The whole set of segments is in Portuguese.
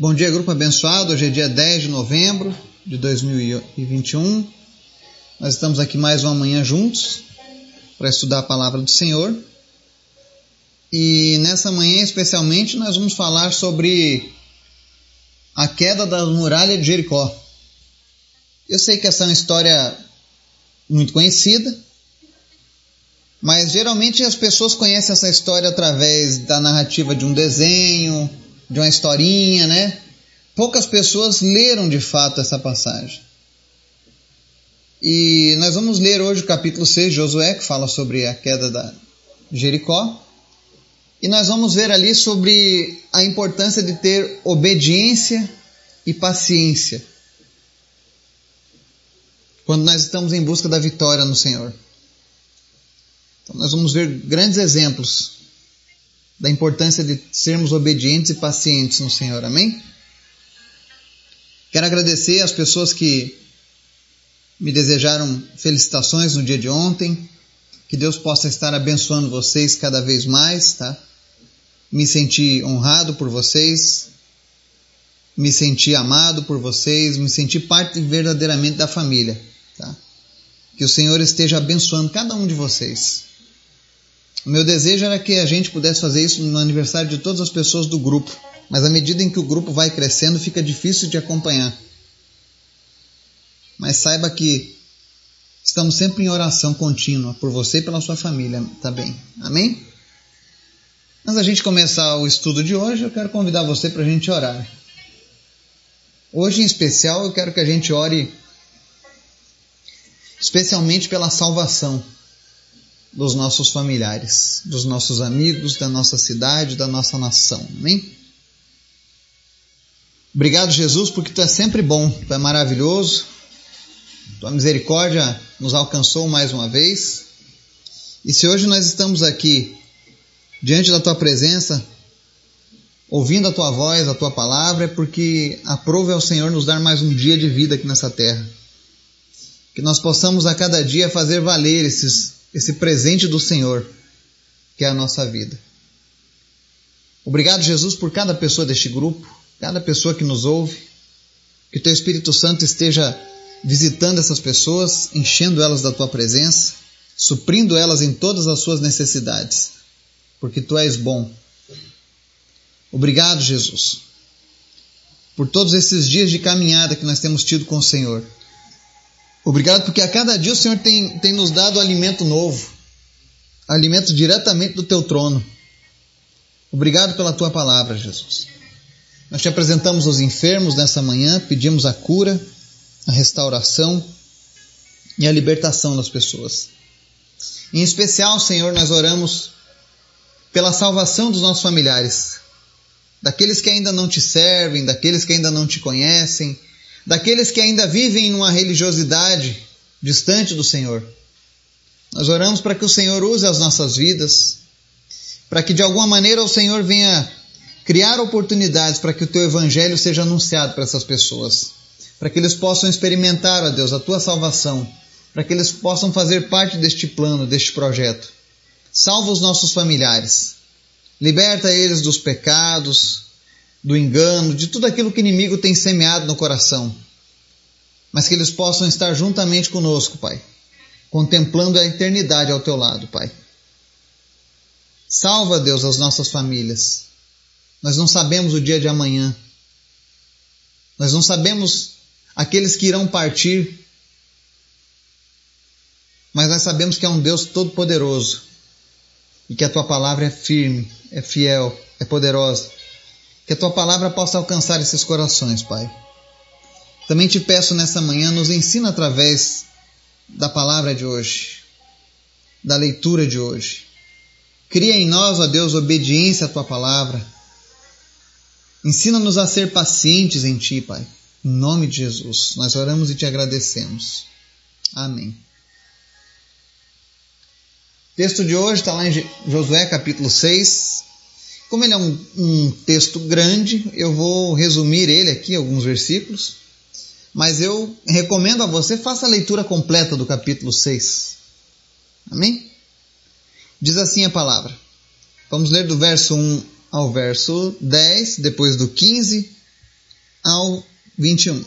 Bom dia, grupo abençoado. Hoje é dia 10 de novembro de 2021. Nós estamos aqui mais uma manhã juntos para estudar a palavra do Senhor. E nessa manhã, especialmente, nós vamos falar sobre a queda da muralha de Jericó. Eu sei que essa é uma história muito conhecida, mas geralmente as pessoas conhecem essa história através da narrativa de um desenho, de uma historinha, né? Poucas pessoas leram de fato essa passagem. E nós vamos ler hoje o capítulo 6 de Josué, que fala sobre a queda da Jericó. E nós vamos ver ali sobre a importância de ter obediência e paciência quando nós estamos em busca da vitória no Senhor. Então nós vamos ver grandes exemplos da importância de sermos obedientes e pacientes no Senhor. Amém? Quero agradecer às pessoas que me desejaram felicitações no dia de ontem. Que Deus possa estar abençoando vocês cada vez mais, tá? Me senti honrado por vocês, me senti amado por vocês, me senti parte verdadeiramente da família, tá? Que o Senhor esteja abençoando cada um de vocês. Meu desejo era que a gente pudesse fazer isso no aniversário de todas as pessoas do grupo, mas à medida em que o grupo vai crescendo, fica difícil de acompanhar. Mas saiba que estamos sempre em oração contínua por você e pela sua família, tá bem? Amém? Antes da gente começar o estudo de hoje, eu quero convidar você para a gente orar. Hoje, em especial, eu quero que a gente ore especialmente pela salvação dos nossos familiares, dos nossos amigos, da nossa cidade, da nossa nação. Amém? Obrigado, Jesus, porque tu é sempre bom, tu é maravilhoso. Tua misericórdia nos alcançou mais uma vez. E se hoje nós estamos aqui diante da tua presença, ouvindo a tua voz, a tua palavra, é porque aprove ao Senhor nos dar mais um dia de vida aqui nessa terra. Que nós possamos a cada dia fazer valer esses esse presente do Senhor, que é a nossa vida. Obrigado, Jesus, por cada pessoa deste grupo, cada pessoa que nos ouve. Que o Teu Espírito Santo esteja visitando essas pessoas, enchendo elas da Tua presença, suprindo elas em todas as suas necessidades, porque Tu és bom. Obrigado, Jesus, por todos esses dias de caminhada que nós temos tido com o Senhor. Obrigado porque a cada dia o Senhor tem, tem nos dado alimento novo, alimento diretamente do teu trono. Obrigado pela tua palavra, Jesus. Nós te apresentamos os enfermos nessa manhã, pedimos a cura, a restauração e a libertação das pessoas. Em especial, Senhor, nós oramos pela salvação dos nossos familiares, daqueles que ainda não te servem, daqueles que ainda não te conhecem, daqueles que ainda vivem numa religiosidade distante do Senhor. Nós oramos para que o Senhor use as nossas vidas, para que de alguma maneira o Senhor venha criar oportunidades para que o teu evangelho seja anunciado para essas pessoas, para que eles possam experimentar, ó Deus, a tua salvação, para que eles possam fazer parte deste plano, deste projeto. Salva os nossos familiares, liberta eles dos pecados, do engano, de tudo aquilo que o inimigo tem semeado no coração. Mas que eles possam estar juntamente conosco, Pai, contemplando a eternidade ao teu lado, Pai. Salva, Deus, as nossas famílias. Nós não sabemos o dia de amanhã. Nós não sabemos aqueles que irão partir. Mas nós sabemos que é um Deus todo-poderoso e que a tua palavra é firme, é fiel, é poderosa que a tua palavra possa alcançar esses corações, Pai. Também te peço nessa manhã, nos ensina através da palavra de hoje, da leitura de hoje. Cria em nós, ó Deus, obediência à tua palavra. Ensina-nos a ser pacientes em ti, Pai. Em nome de Jesus, nós oramos e te agradecemos. Amém. O texto de hoje está lá em Josué capítulo 6, como ele é um, um texto grande, eu vou resumir ele aqui, alguns versículos, mas eu recomendo a você, faça a leitura completa do capítulo 6. Amém? Diz assim a palavra. Vamos ler do verso 1 ao verso 10, depois do 15 ao 21.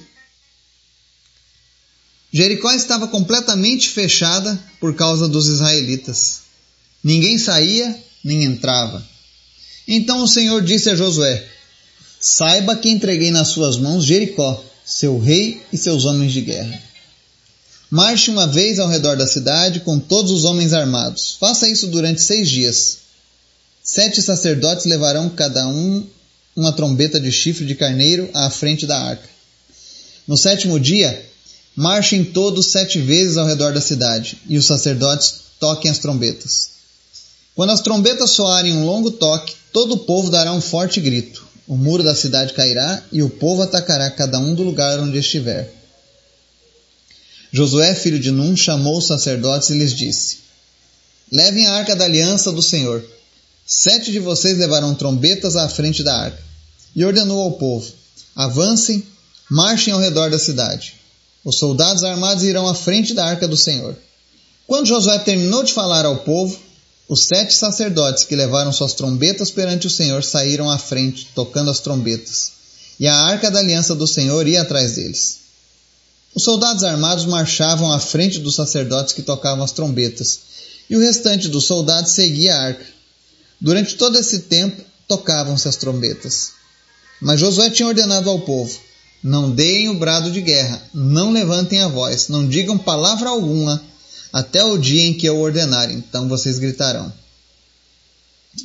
Jericó estava completamente fechada por causa dos israelitas. Ninguém saía nem entrava. Então o Senhor disse a Josué: Saiba que entreguei nas suas mãos Jericó, seu rei e seus homens de guerra. Marche uma vez ao redor da cidade com todos os homens armados. Faça isso durante seis dias. Sete sacerdotes levarão cada um uma trombeta de chifre de carneiro à frente da arca. No sétimo dia, marchem todos sete vezes ao redor da cidade, e os sacerdotes toquem as trombetas. Quando as trombetas soarem um longo toque, todo o povo dará um forte grito. O muro da cidade cairá e o povo atacará cada um do lugar onde estiver. Josué, filho de Num, chamou os sacerdotes e lhes disse: Levem a arca da aliança do Senhor. Sete de vocês levarão trombetas à frente da arca. E ordenou ao povo: Avancem, marchem ao redor da cidade. Os soldados armados irão à frente da arca do Senhor. Quando Josué terminou de falar ao povo, os sete sacerdotes que levaram suas trombetas perante o Senhor saíram à frente, tocando as trombetas, e a arca da aliança do Senhor ia atrás deles. Os soldados armados marchavam à frente dos sacerdotes que tocavam as trombetas, e o restante dos soldados seguia a arca. Durante todo esse tempo, tocavam-se as trombetas. Mas Josué tinha ordenado ao povo: Não deem o brado de guerra, não levantem a voz, não digam palavra alguma, até o dia em que eu ordenar, então vocês gritarão.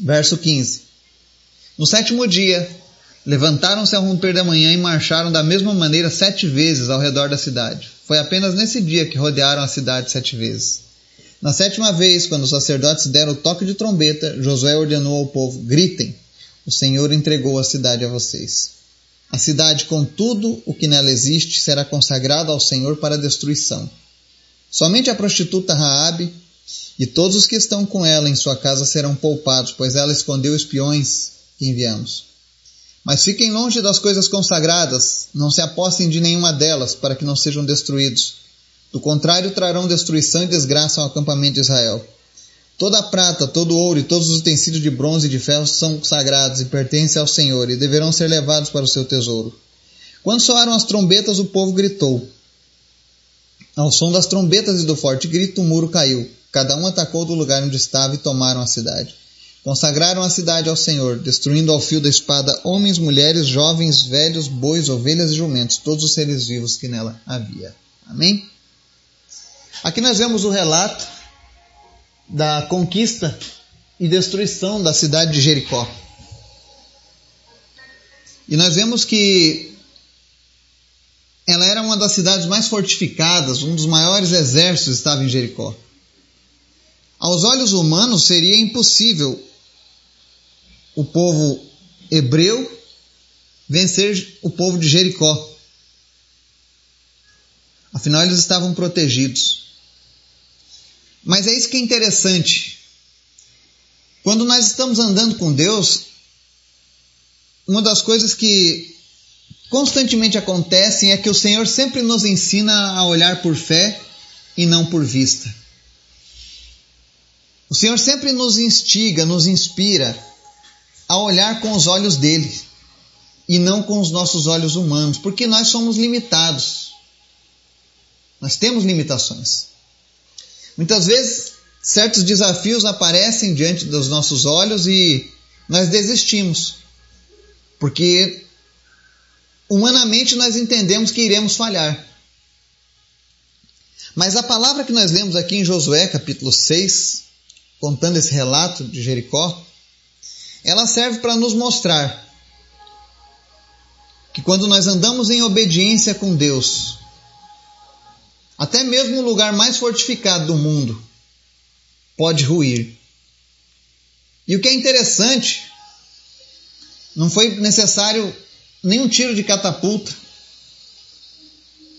Verso 15: No sétimo dia, levantaram-se ao romper da manhã e marcharam da mesma maneira sete vezes ao redor da cidade. Foi apenas nesse dia que rodearam a cidade sete vezes. Na sétima vez, quando os sacerdotes deram o toque de trombeta, Josué ordenou ao povo: Gritem, o Senhor entregou a cidade a vocês. A cidade, com tudo o que nela existe, será consagrada ao Senhor para destruição. Somente a prostituta Raabe e todos os que estão com ela em sua casa serão poupados, pois ela escondeu espiões que enviamos. Mas fiquem longe das coisas consagradas, não se apossem de nenhuma delas, para que não sejam destruídos do contrário, trarão destruição e desgraça ao acampamento de Israel. Toda a prata, todo o ouro e todos os utensílios de bronze e de ferro são sagrados e pertencem ao Senhor e deverão ser levados para o seu tesouro. Quando soaram as trombetas, o povo gritou. Ao som das trombetas e do forte grito, o muro caiu. Cada um atacou do lugar onde estava e tomaram a cidade. Consagraram a cidade ao Senhor, destruindo ao fio da espada homens, mulheres, jovens, velhos, bois, ovelhas e jumentos, todos os seres vivos que nela havia. Amém? Aqui nós vemos o relato da conquista e destruição da cidade de Jericó. E nós vemos que ela era uma das cidades mais fortificadas, um dos maiores exércitos estava em Jericó. Aos olhos humanos seria impossível o povo hebreu vencer o povo de Jericó. Afinal, eles estavam protegidos. Mas é isso que é interessante. Quando nós estamos andando com Deus, uma das coisas que constantemente acontecem é que o Senhor sempre nos ensina a olhar por fé e não por vista. O Senhor sempre nos instiga, nos inspira a olhar com os olhos dele e não com os nossos olhos humanos, porque nós somos limitados. Nós temos limitações. Muitas vezes, certos desafios aparecem diante dos nossos olhos e nós desistimos, porque humanamente nós entendemos que iremos falhar. Mas a palavra que nós lemos aqui em Josué, capítulo 6, contando esse relato de Jericó, ela serve para nos mostrar que quando nós andamos em obediência com Deus, até mesmo o lugar mais fortificado do mundo pode ruir. E o que é interessante, não foi necessário nenhum tiro de catapulta,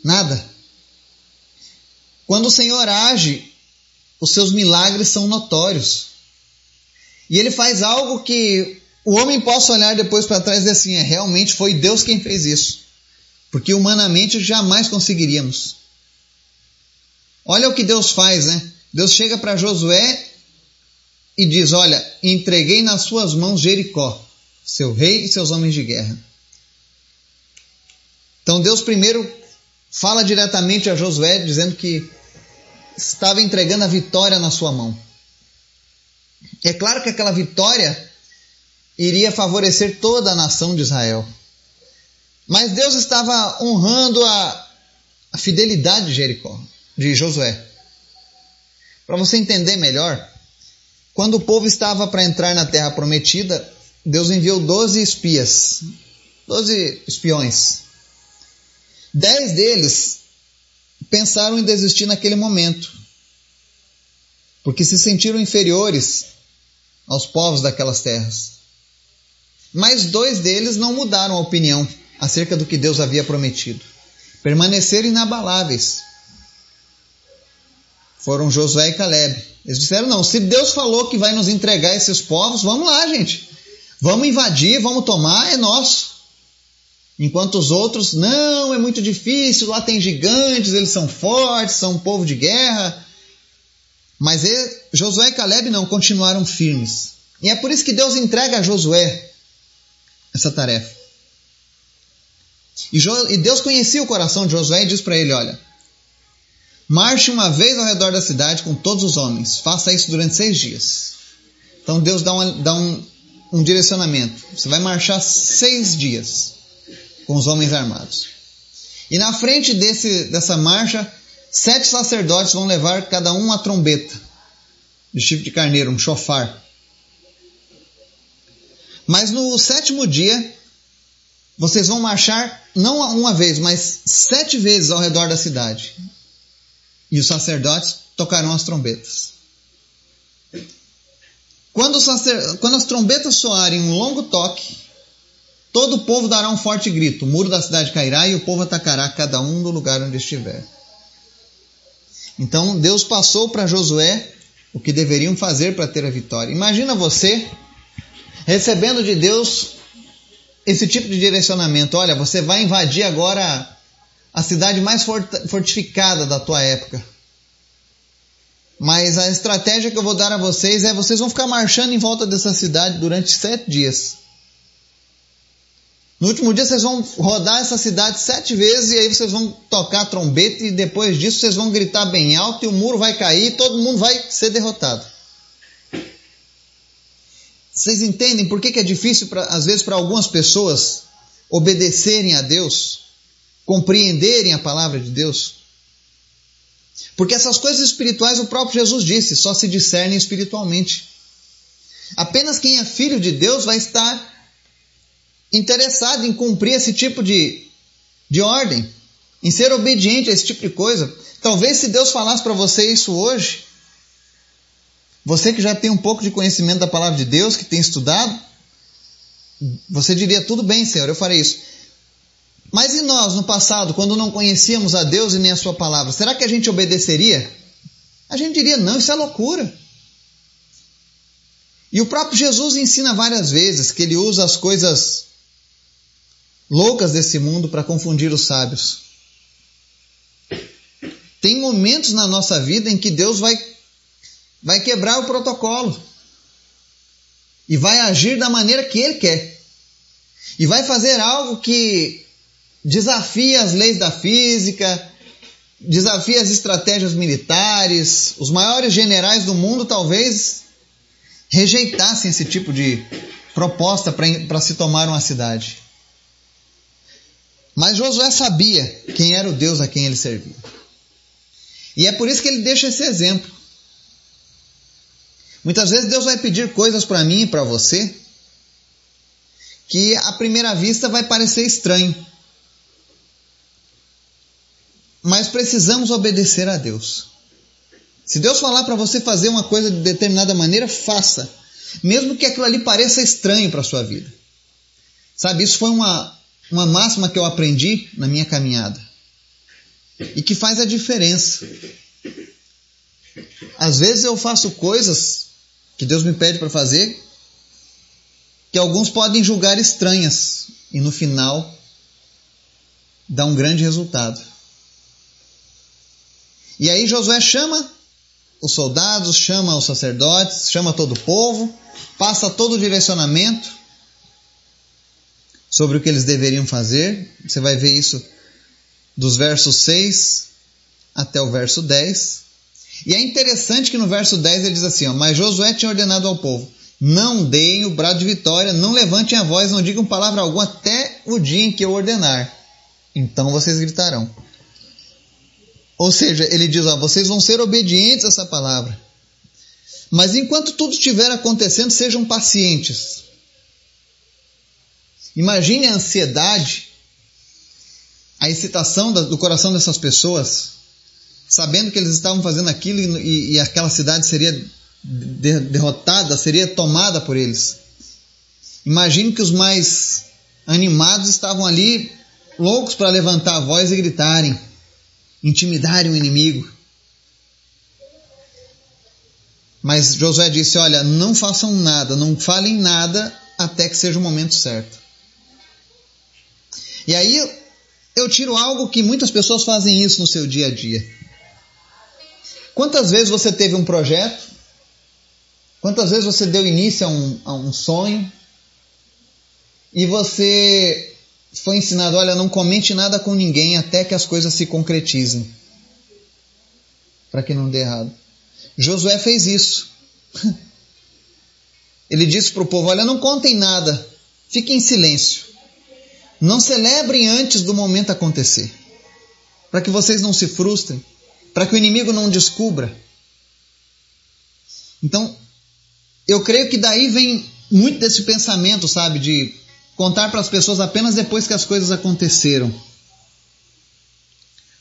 nada. Quando o Senhor age, os seus milagres são notórios. E ele faz algo que o homem possa olhar depois para trás e dizer assim: é, realmente foi Deus quem fez isso. Porque humanamente jamais conseguiríamos. Olha o que Deus faz, né? Deus chega para Josué e diz: Olha, entreguei nas suas mãos Jericó, seu rei e seus homens de guerra. Então Deus primeiro fala diretamente a Josué, dizendo que estava entregando a vitória na sua mão. É claro que aquela vitória iria favorecer toda a nação de Israel. Mas Deus estava honrando a, a fidelidade de Jericó, de Josué. Para você entender melhor, quando o povo estava para entrar na terra prometida, Deus enviou 12 espias, 12 espiões. Dez deles pensaram em desistir naquele momento, porque se sentiram inferiores aos povos daquelas terras. Mas dois deles não mudaram a opinião acerca do que Deus havia prometido. Permaneceram inabaláveis. Foram Josué e Caleb. Eles disseram: não, se Deus falou que vai nos entregar esses povos, vamos lá, gente. Vamos invadir, vamos tomar, é nosso. Enquanto os outros, não, é muito difícil, lá tem gigantes, eles são fortes, são um povo de guerra. Mas ele, Josué e Caleb não, continuaram firmes. E é por isso que Deus entrega a Josué essa tarefa. E, jo, e Deus conhecia o coração de Josué e diz para ele: Olha, marche uma vez ao redor da cidade com todos os homens, faça isso durante seis dias. Então Deus dá, uma, dá um, um direcionamento: você vai marchar seis dias com os homens armados. E na frente desse, dessa marcha, sete sacerdotes vão levar cada um uma trombeta de chifre de carneiro, um chofar. Mas no sétimo dia, vocês vão marchar não uma vez, mas sete vezes ao redor da cidade. E os sacerdotes tocarão as trombetas. Quando, sacer... Quando as trombetas soarem um longo toque, Todo o povo dará um forte grito, o muro da cidade cairá e o povo atacará cada um no lugar onde estiver. Então Deus passou para Josué o que deveriam fazer para ter a vitória. Imagina você recebendo de Deus esse tipo de direcionamento. Olha, você vai invadir agora a cidade mais fortificada da tua época. Mas a estratégia que eu vou dar a vocês é vocês vão ficar marchando em volta dessa cidade durante sete dias. No último dia vocês vão rodar essa cidade sete vezes e aí vocês vão tocar trombeta e depois disso vocês vão gritar bem alto e o muro vai cair e todo mundo vai ser derrotado. Vocês entendem por que, que é difícil, pra, às vezes, para algumas pessoas obedecerem a Deus, compreenderem a palavra de Deus? Porque essas coisas espirituais o próprio Jesus disse, só se discernem espiritualmente. Apenas quem é filho de Deus vai estar interessado em cumprir esse tipo de, de ordem, em ser obediente a esse tipo de coisa. Talvez se Deus falasse para você isso hoje, você que já tem um pouco de conhecimento da palavra de Deus, que tem estudado, você diria: tudo bem, Senhor, eu farei isso. Mas e nós, no passado, quando não conhecíamos a Deus e nem a Sua palavra, será que a gente obedeceria? A gente diria: não, isso é loucura. E o próprio Jesus ensina várias vezes que ele usa as coisas loucas desse mundo para confundir os sábios. Tem momentos na nossa vida em que Deus vai, vai quebrar o protocolo e vai agir da maneira que Ele quer e vai fazer algo que desafia as leis da física, desafia as estratégias militares. Os maiores generais do mundo talvez rejeitassem esse tipo de proposta para se tomar uma cidade. Mas Josué sabia quem era o Deus a quem ele servia. E é por isso que ele deixa esse exemplo. Muitas vezes Deus vai pedir coisas para mim e para você que à primeira vista vai parecer estranho. Mas precisamos obedecer a Deus. Se Deus falar para você fazer uma coisa de determinada maneira, faça. Mesmo que aquilo ali pareça estranho para sua vida. Sabe, isso foi uma, uma máxima que eu aprendi na minha caminhada e que faz a diferença. Às vezes eu faço coisas que Deus me pede para fazer que alguns podem julgar estranhas e no final dá um grande resultado. E aí Josué chama os soldados, chama os sacerdotes, chama todo o povo, passa todo o direcionamento sobre o que eles deveriam fazer. Você vai ver isso dos versos 6 até o verso 10. E é interessante que no verso 10 ele diz assim: ó, Mas Josué tinha ordenado ao povo: Não deem o brado de vitória, não levantem a voz, não digam palavra alguma até o dia em que eu ordenar. Então vocês gritarão. Ou seja, ele diz: ó, Vocês vão ser obedientes a essa palavra. Mas enquanto tudo estiver acontecendo, sejam pacientes. Imagine a ansiedade, a excitação do coração dessas pessoas, sabendo que eles estavam fazendo aquilo e, e aquela cidade seria derrotada, seria tomada por eles. Imagine que os mais animados estavam ali, loucos para levantar a voz e gritarem, intimidarem o inimigo. Mas Josué disse: Olha, não façam nada, não falem nada até que seja o momento certo. E aí eu tiro algo que muitas pessoas fazem isso no seu dia a dia. Quantas vezes você teve um projeto? Quantas vezes você deu início a um, a um sonho? E você foi ensinado: olha, não comente nada com ninguém até que as coisas se concretizem. Para que não dê errado. Josué fez isso. Ele disse para o povo: Olha, não contem nada, fiquem em silêncio. Não celebrem antes do momento acontecer, para que vocês não se frustrem, para que o inimigo não descubra. Então, eu creio que daí vem muito desse pensamento, sabe, de contar para as pessoas apenas depois que as coisas aconteceram.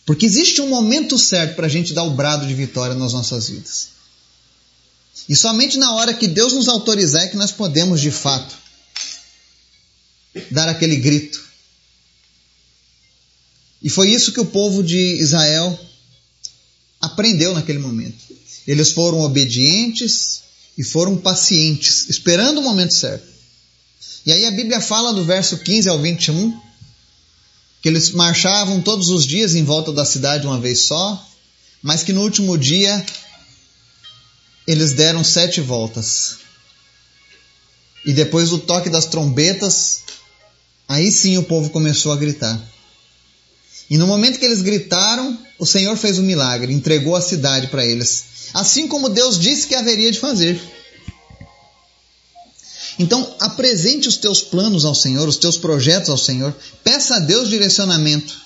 Porque existe um momento certo para a gente dar o brado de vitória nas nossas vidas. E somente na hora que Deus nos autorizar é que nós podemos, de fato, dar aquele grito. E foi isso que o povo de Israel aprendeu naquele momento. Eles foram obedientes e foram pacientes, esperando o momento certo. E aí a Bíblia fala do verso 15 ao 21 que eles marchavam todos os dias em volta da cidade uma vez só, mas que no último dia eles deram sete voltas. E depois do toque das trombetas, aí sim o povo começou a gritar. E no momento que eles gritaram, o Senhor fez um milagre, entregou a cidade para eles, assim como Deus disse que haveria de fazer. Então, apresente os teus planos ao Senhor, os teus projetos ao Senhor. Peça a Deus direcionamento.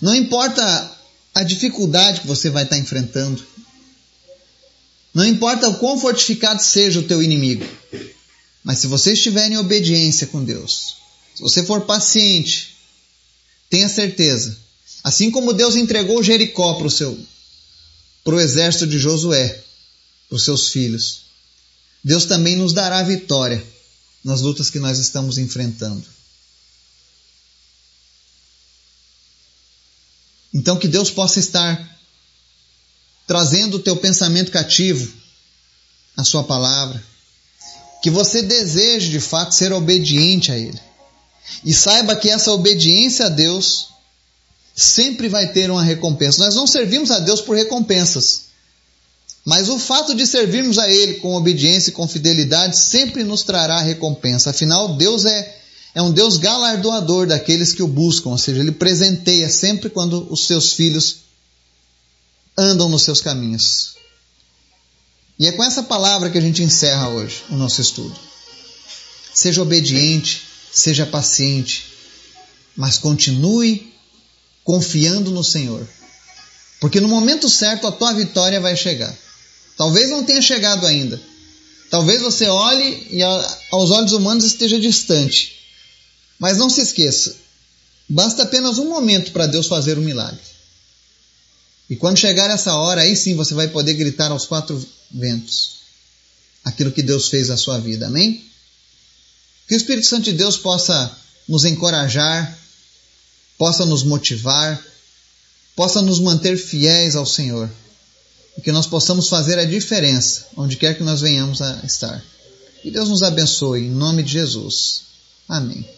Não importa a dificuldade que você vai estar enfrentando. Não importa o quão fortificado seja o teu inimigo. Mas se você estiver em obediência com Deus, se você for paciente, tenha certeza. Assim como Deus entregou Jericó para o seu para o exército de Josué, para os seus filhos. Deus também nos dará vitória nas lutas que nós estamos enfrentando. Então, que Deus possa estar trazendo o teu pensamento cativo à Sua palavra. Que você deseje de fato ser obediente a Ele. E saiba que essa obediência a Deus sempre vai ter uma recompensa. Nós não servimos a Deus por recompensas. Mas o fato de servirmos a Ele com obediência e com fidelidade sempre nos trará recompensa. Afinal, Deus é, é um Deus galardoador daqueles que o buscam, ou seja, Ele presenteia sempre quando os seus filhos andam nos seus caminhos. E é com essa palavra que a gente encerra hoje o nosso estudo. Seja obediente, seja paciente, mas continue confiando no Senhor. Porque no momento certo a tua vitória vai chegar. Talvez não tenha chegado ainda. Talvez você olhe e aos olhos humanos esteja distante. Mas não se esqueça, basta apenas um momento para Deus fazer o um milagre. E quando chegar essa hora, aí sim você vai poder gritar aos quatro ventos aquilo que Deus fez na sua vida. Amém? Que o Espírito Santo de Deus possa nos encorajar, possa nos motivar, possa nos manter fiéis ao Senhor e que nós possamos fazer a diferença onde quer que nós venhamos a estar. Que Deus nos abençoe, em nome de Jesus. Amém.